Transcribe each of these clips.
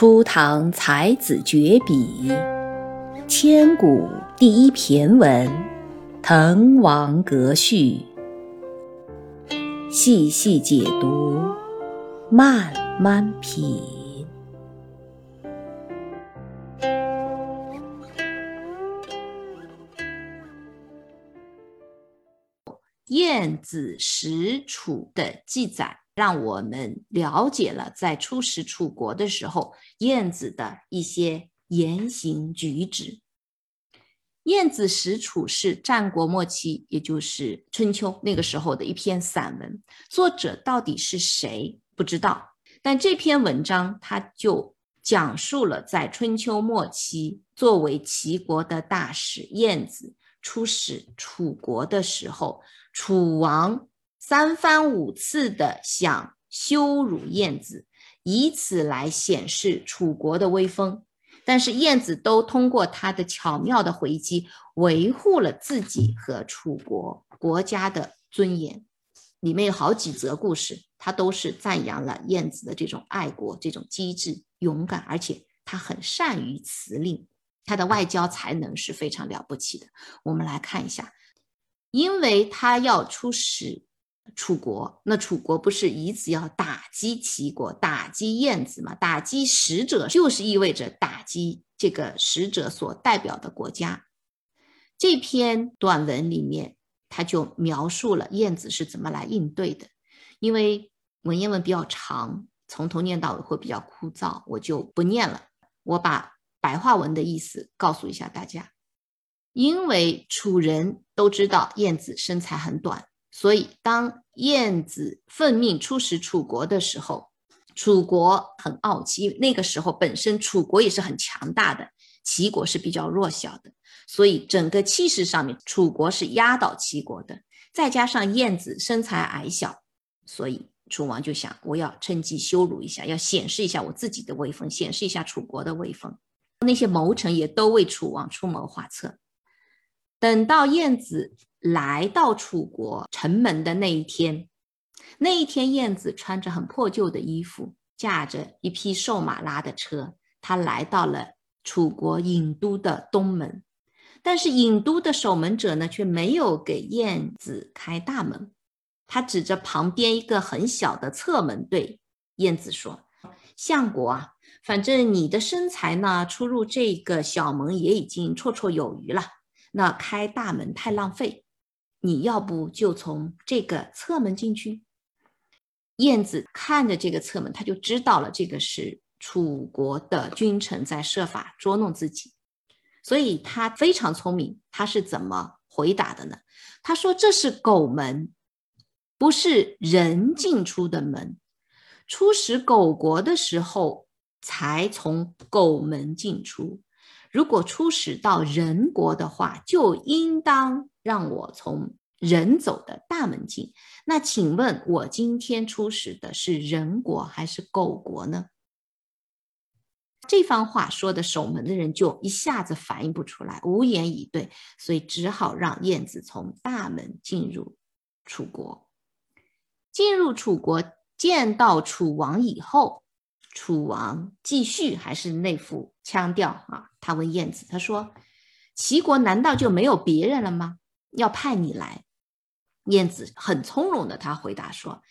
初唐才子绝笔，千古第一骈文《滕王阁序》，细细解读，慢慢品。晏子使楚的记载。让我们了解了在出使楚国的时候，晏子的一些言行举止。晏子使楚是战国末期，也就是春秋那个时候的一篇散文。作者到底是谁不知道，但这篇文章他就讲述了在春秋末期，作为齐国的大使晏子出使楚国的时候，楚王。三番五次的想羞辱晏子，以此来显示楚国的威风，但是晏子都通过他的巧妙的回击，维护了自己和楚国国家的尊严。里面有好几则故事，他都是赞扬了晏子的这种爱国、这种机智、勇敢，而且他很善于辞令，他的外交才能是非常了不起的。我们来看一下，因为他要出使。楚国，那楚国不是以此要打击齐国、打击燕子吗？打击使者就是意味着打击这个使者所代表的国家。这篇短文里面，他就描述了燕子是怎么来应对的。因为文言文比较长，从头念到尾会比较枯燥，我就不念了。我把白话文的意思告诉一下大家。因为楚人都知道燕子身材很短。所以，当晏子奉命出使楚国的时候，楚国很傲气。那个时候，本身楚国也是很强大的，齐国是比较弱小的，所以整个气势上面，楚国是压倒齐国的。再加上晏子身材矮小，所以楚王就想，我要趁机羞辱一下，要显示一下我自己的威风，显示一下楚国的威风。那些谋臣也都为楚王出谋划策。等到晏子。来到楚国城门的那一天，那一天，燕子穿着很破旧的衣服，驾着一匹瘦马拉的车，他来到了楚国郢都的东门。但是郢都的守门者呢，却没有给燕子开大门。他指着旁边一个很小的侧门，对燕子说：“相国啊，反正你的身材呢，出入这个小门也已经绰绰有余了，那开大门太浪费。”你要不就从这个侧门进去？燕子看着这个侧门，他就知道了这个是楚国的君臣在设法捉弄自己，所以他非常聪明。他是怎么回答的呢？他说：“这是狗门，不是人进出的门。出使狗国的时候，才从狗门进出。”如果出使到人国的话，就应当让我从人走的大门进。那请问，我今天出使的是人国还是狗国呢？这番话说的，守门的人就一下子反应不出来，无言以对，所以只好让燕子从大门进入楚国。进入楚国，见到楚王以后。楚王继续还是那副腔调啊，他问燕子，他说：“齐国难道就没有别人了吗？要派你来？”燕子很从容的，他回答说：“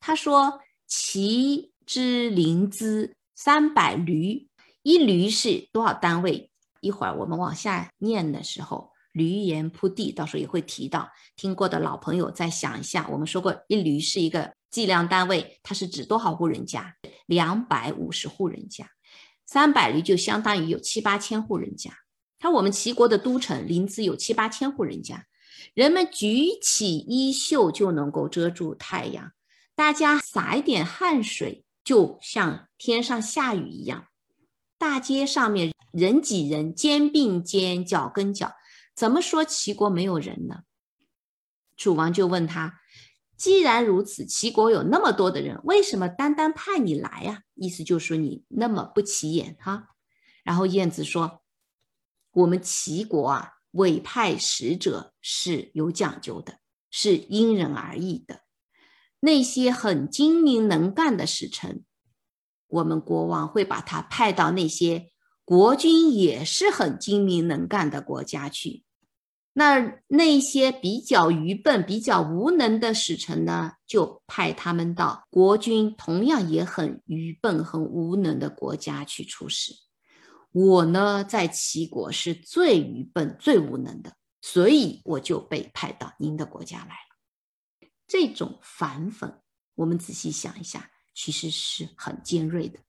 他说齐之临淄三百驴，一驴是多少单位？一会儿我们往下念的时候，驴言铺地，到时候也会提到。听过的老朋友再想一下，我们说过一驴是一个。”计量单位，它是指多少户人家？两百五十户人家，三百驴就相当于有七八千户人家。看我们齐国的都城临淄有七八千户人家，人们举起衣袖就能够遮住太阳，大家洒一点汗水，就像天上下雨一样。大街上面人挤人，肩并肩，脚跟脚，怎么说齐国没有人呢？楚王就问他。既然如此，齐国有那么多的人，为什么单单派你来呀？意思就是说你那么不起眼哈。然后晏子说：“我们齐国啊，委派使者是有讲究的，是因人而异的。那些很精明能干的使臣，我们国王会把他派到那些国君也是很精明能干的国家去。那那些比较愚笨、比较无能的使臣呢，就派他们到国君同样也很愚笨、很无能的国家去出使。我呢，在齐国是最愚笨、最无能的，所以我就被派到您的国家来了。这种反讽，我们仔细想一下，其实是很尖锐的。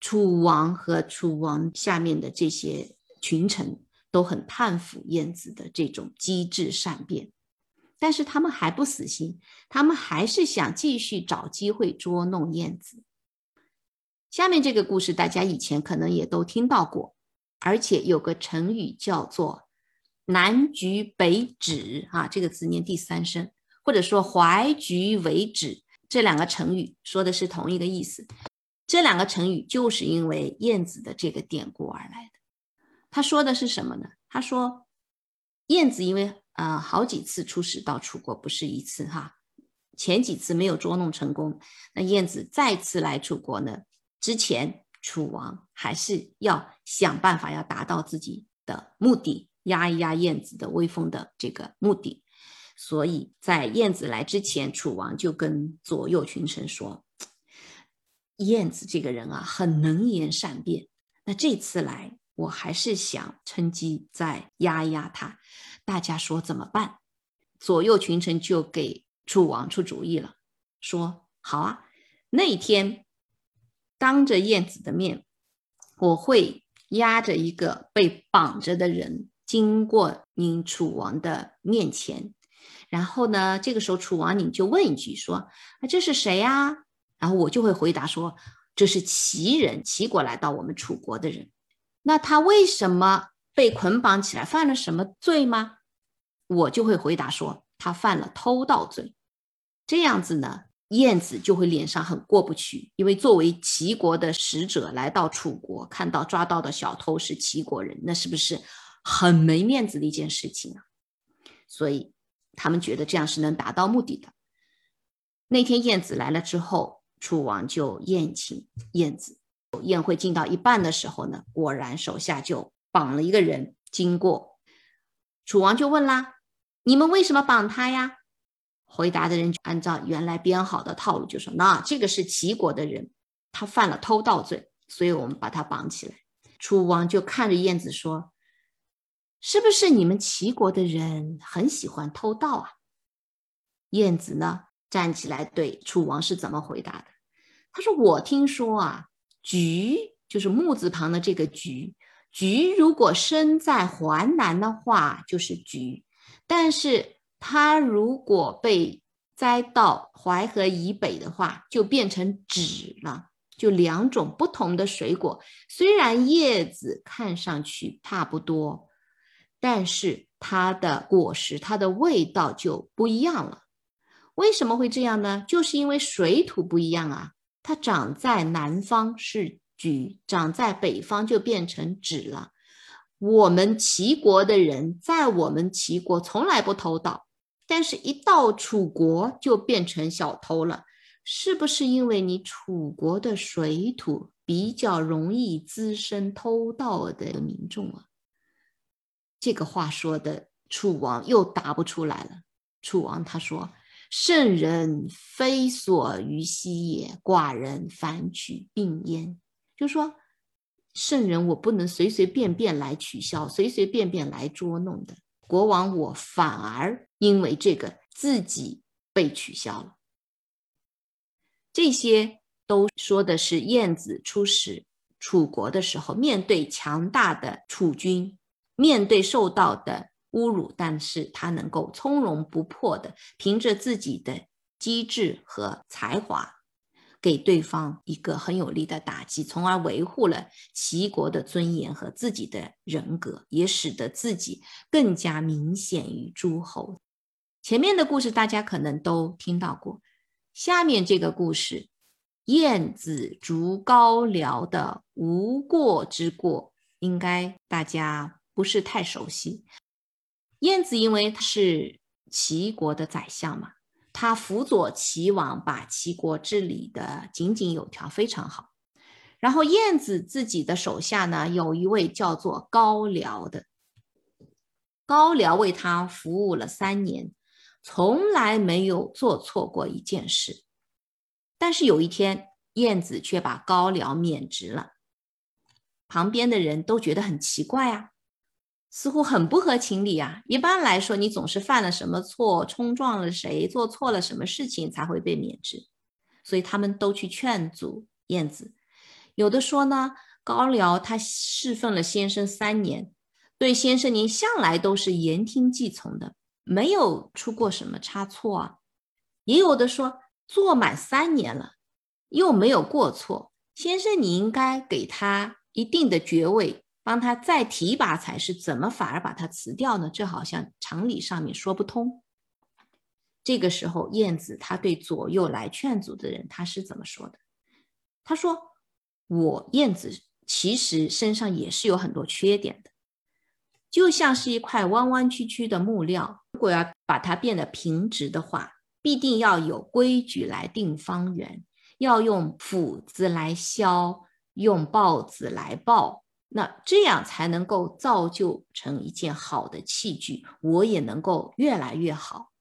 楚王和楚王下面的这些群臣。都很叹服燕子的这种机智善变，但是他们还不死心，他们还是想继续找机会捉弄燕子。下面这个故事大家以前可能也都听到过，而且有个成语叫做“南橘北枳”啊，这个字念第三声，或者说“怀橘为枳”，这两个成语说的是同一个意思。这两个成语就是因为燕子的这个典故而来的。他说的是什么呢？他说，燕子因为呃好几次出使到楚国，不是一次哈，前几次没有捉弄成功，那燕子再次来楚国呢，之前楚王还是要想办法要达到自己的目的，压一压燕子的威风的这个目的，所以在燕子来之前，楚王就跟左右群臣说，燕子这个人啊，很能言善辩，那这次来。我还是想趁机再压一压他，大家说怎么办？左右群臣就给楚王出主意了，说好啊，那一天当着燕子的面，我会压着一个被绑着的人经过您楚王的面前，然后呢，这个时候楚王你就问一句说，啊这是谁呀？然后我就会回答说，这是齐人，齐国来到我们楚国的人。那他为什么被捆绑起来？犯了什么罪吗？我就会回答说，他犯了偷盗罪。这样子呢，燕子就会脸上很过不去，因为作为齐国的使者来到楚国，看到抓到的小偷是齐国人，那是不是很没面子的一件事情啊？所以他们觉得这样是能达到目的的。那天燕子来了之后，楚王就宴请燕子。宴会进到一半的时候呢，果然手下就绑了一个人经过，楚王就问啦：“你们为什么绑他呀？”回答的人就按照原来编好的套路就说：“那这个是齐国的人，他犯了偷盗罪，所以我们把他绑起来。”楚王就看着燕子说：“是不是你们齐国的人很喜欢偷盗啊？”燕子呢站起来对楚王是怎么回答的？他说：“我听说啊。”橘就是木字旁的这个橘，橘如果生在淮南的话就是橘，但是它如果被栽到淮河以北的话，就变成枳了。就两种不同的水果，虽然叶子看上去差不多，但是它的果实、它的味道就不一样了。为什么会这样呢？就是因为水土不一样啊。它长在南方是橘，长在北方就变成枳了。我们齐国的人在我们齐国从来不偷盗，但是一到楚国就变成小偷了。是不是因为你楚国的水土比较容易滋生偷盗的民众啊？这个话说的，楚王又答不出来了。楚王他说。圣人非所于兮也，寡人反取病焉。就说圣人，我不能随随便便来取笑，随随便便来捉弄的。国王，我反而因为这个自己被取消了。这些都说的是晏子出使楚国的时候，面对强大的楚军，面对受到的。侮辱，但是他能够从容不迫的凭着自己的机智和才华，给对方一个很有力的打击，从而维护了齐国的尊严和自己的人格，也使得自己更加明显于诸侯。前面的故事大家可能都听到过，下面这个故事，晏子逐高辽的无过之过，应该大家不是太熟悉。晏子因为他是齐国的宰相嘛，他辅佐齐王，把齐国治理的井井有条，非常好。然后燕子自己的手下呢，有一位叫做高辽的，高辽为他服务了三年，从来没有做错过一件事。但是有一天，燕子却把高辽免职了，旁边的人都觉得很奇怪啊，似乎很不合情理啊。一般来说，你总是犯了什么错，冲撞了谁，做错了什么事情才会被免职，所以他们都去劝阻燕子。有的说呢，高辽他侍奉了先生三年，对先生您向来都是言听计从的，没有出过什么差错啊。也有的说，做满三年了，又没有过错，先生你应该给他一定的爵位，帮他再提拔才是，怎么反而把他辞掉呢？这好像常理上面说不通。这个时候，燕子他对左右来劝阻的人，他是怎么说的？他说。我燕子其实身上也是有很多缺点的，就像是一块弯弯曲曲的木料，如果要把它变得平直的话，必定要有规矩来定方圆，要用斧子来削，用刨子来刨，那这样才能够造就成一件好的器具，我也能够越来越好。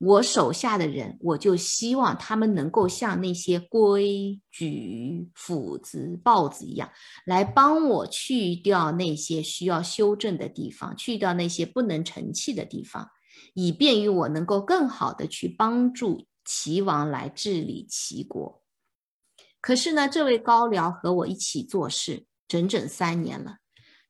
我手下的人，我就希望他们能够像那些规矩、斧子、刨子一样，来帮我去掉那些需要修正的地方，去掉那些不能成器的地方，以便于我能够更好的去帮助齐王来治理齐国。可是呢，这位高辽和我一起做事整整三年了。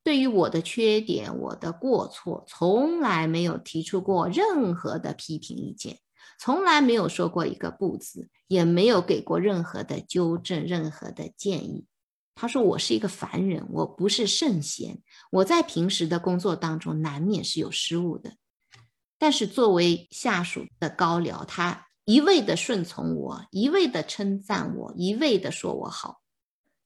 对于我的缺点、我的过错，从来没有提出过任何的批评意见，从来没有说过一个不字，也没有给过任何的纠正、任何的建议。他说我是一个凡人，我不是圣贤，我在平时的工作当中难免是有失误的。但是作为下属的高僚，他一味的顺从我，一味的称赞我，一味的说我好，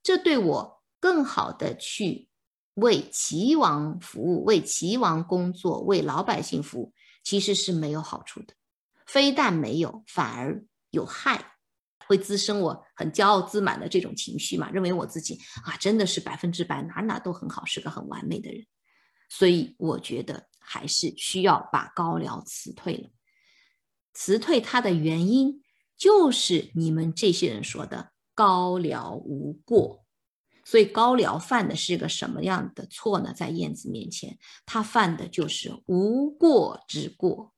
这对我更好的去。为齐王服务，为齐王工作，为老百姓服务，其实是没有好处的。非但没有，反而有害，会滋生我很骄傲自满的这种情绪嘛？认为我自己啊，真的是百分之百，哪哪都很好，是个很完美的人。所以我觉得还是需要把高辽辞退了。辞退他的原因，就是你们这些人说的高辽无过。所以高辽犯的是个什么样的错呢？在燕子面前，他犯的就是无过之过。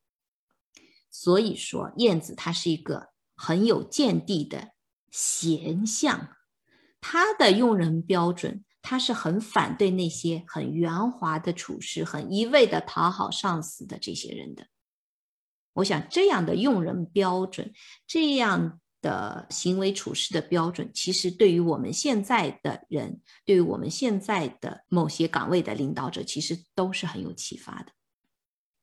所以说，燕子他是一个很有见地的贤相，他的用人标准，他是很反对那些很圆滑的处事、很一味的讨好上司的这些人的。我想，这样的用人标准，这样。的行为处事的标准，其实对于我们现在的人，对于我们现在的某些岗位的领导者，其实都是很有启发的。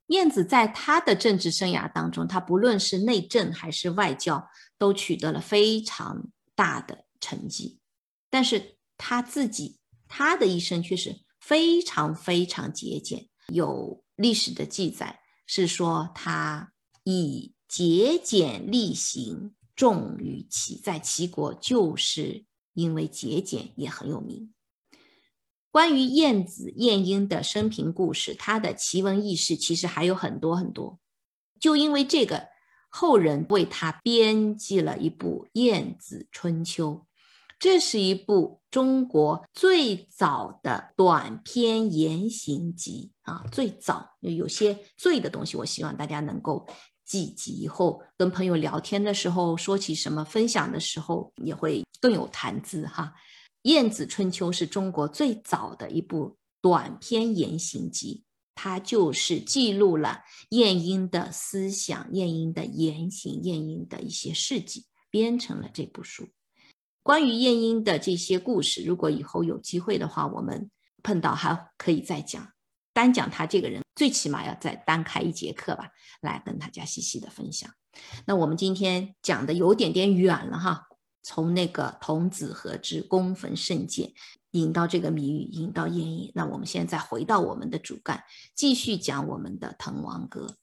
燕子在他的政治生涯当中，他不论是内政还是外交，都取得了非常大的成绩。但是他自己，他的一生却是非常非常节俭。有历史的记载是说，他以节俭力行。重于齐，在齐国就是因为节俭也很有名。关于晏子晏婴的生平故事，他的奇闻异事其实还有很多很多。就因为这个，后人为他编辑了一部《晏子春秋》，这是一部中国最早的短篇言行集啊，最早有些最的东西，我希望大家能够。记集以后跟朋友聊天的时候，说起什么分享的时候，也会更有谈资哈。《晏子春秋》是中国最早的一部短篇言行集，它就是记录了晏婴的思想、晏婴的言行、晏婴的一些事迹，编成了这部书。关于晏婴的这些故事，如果以后有机会的话，我们碰到还可以再讲。单讲他这个人，最起码要再单开一节课吧，来跟大家细细的分享。那我们今天讲的有点点远了哈，从那个童子何之攻焚圣剑，引到这个谜语，引到燕影。那我们现在回到我们的主干，继续讲我们的滕王阁。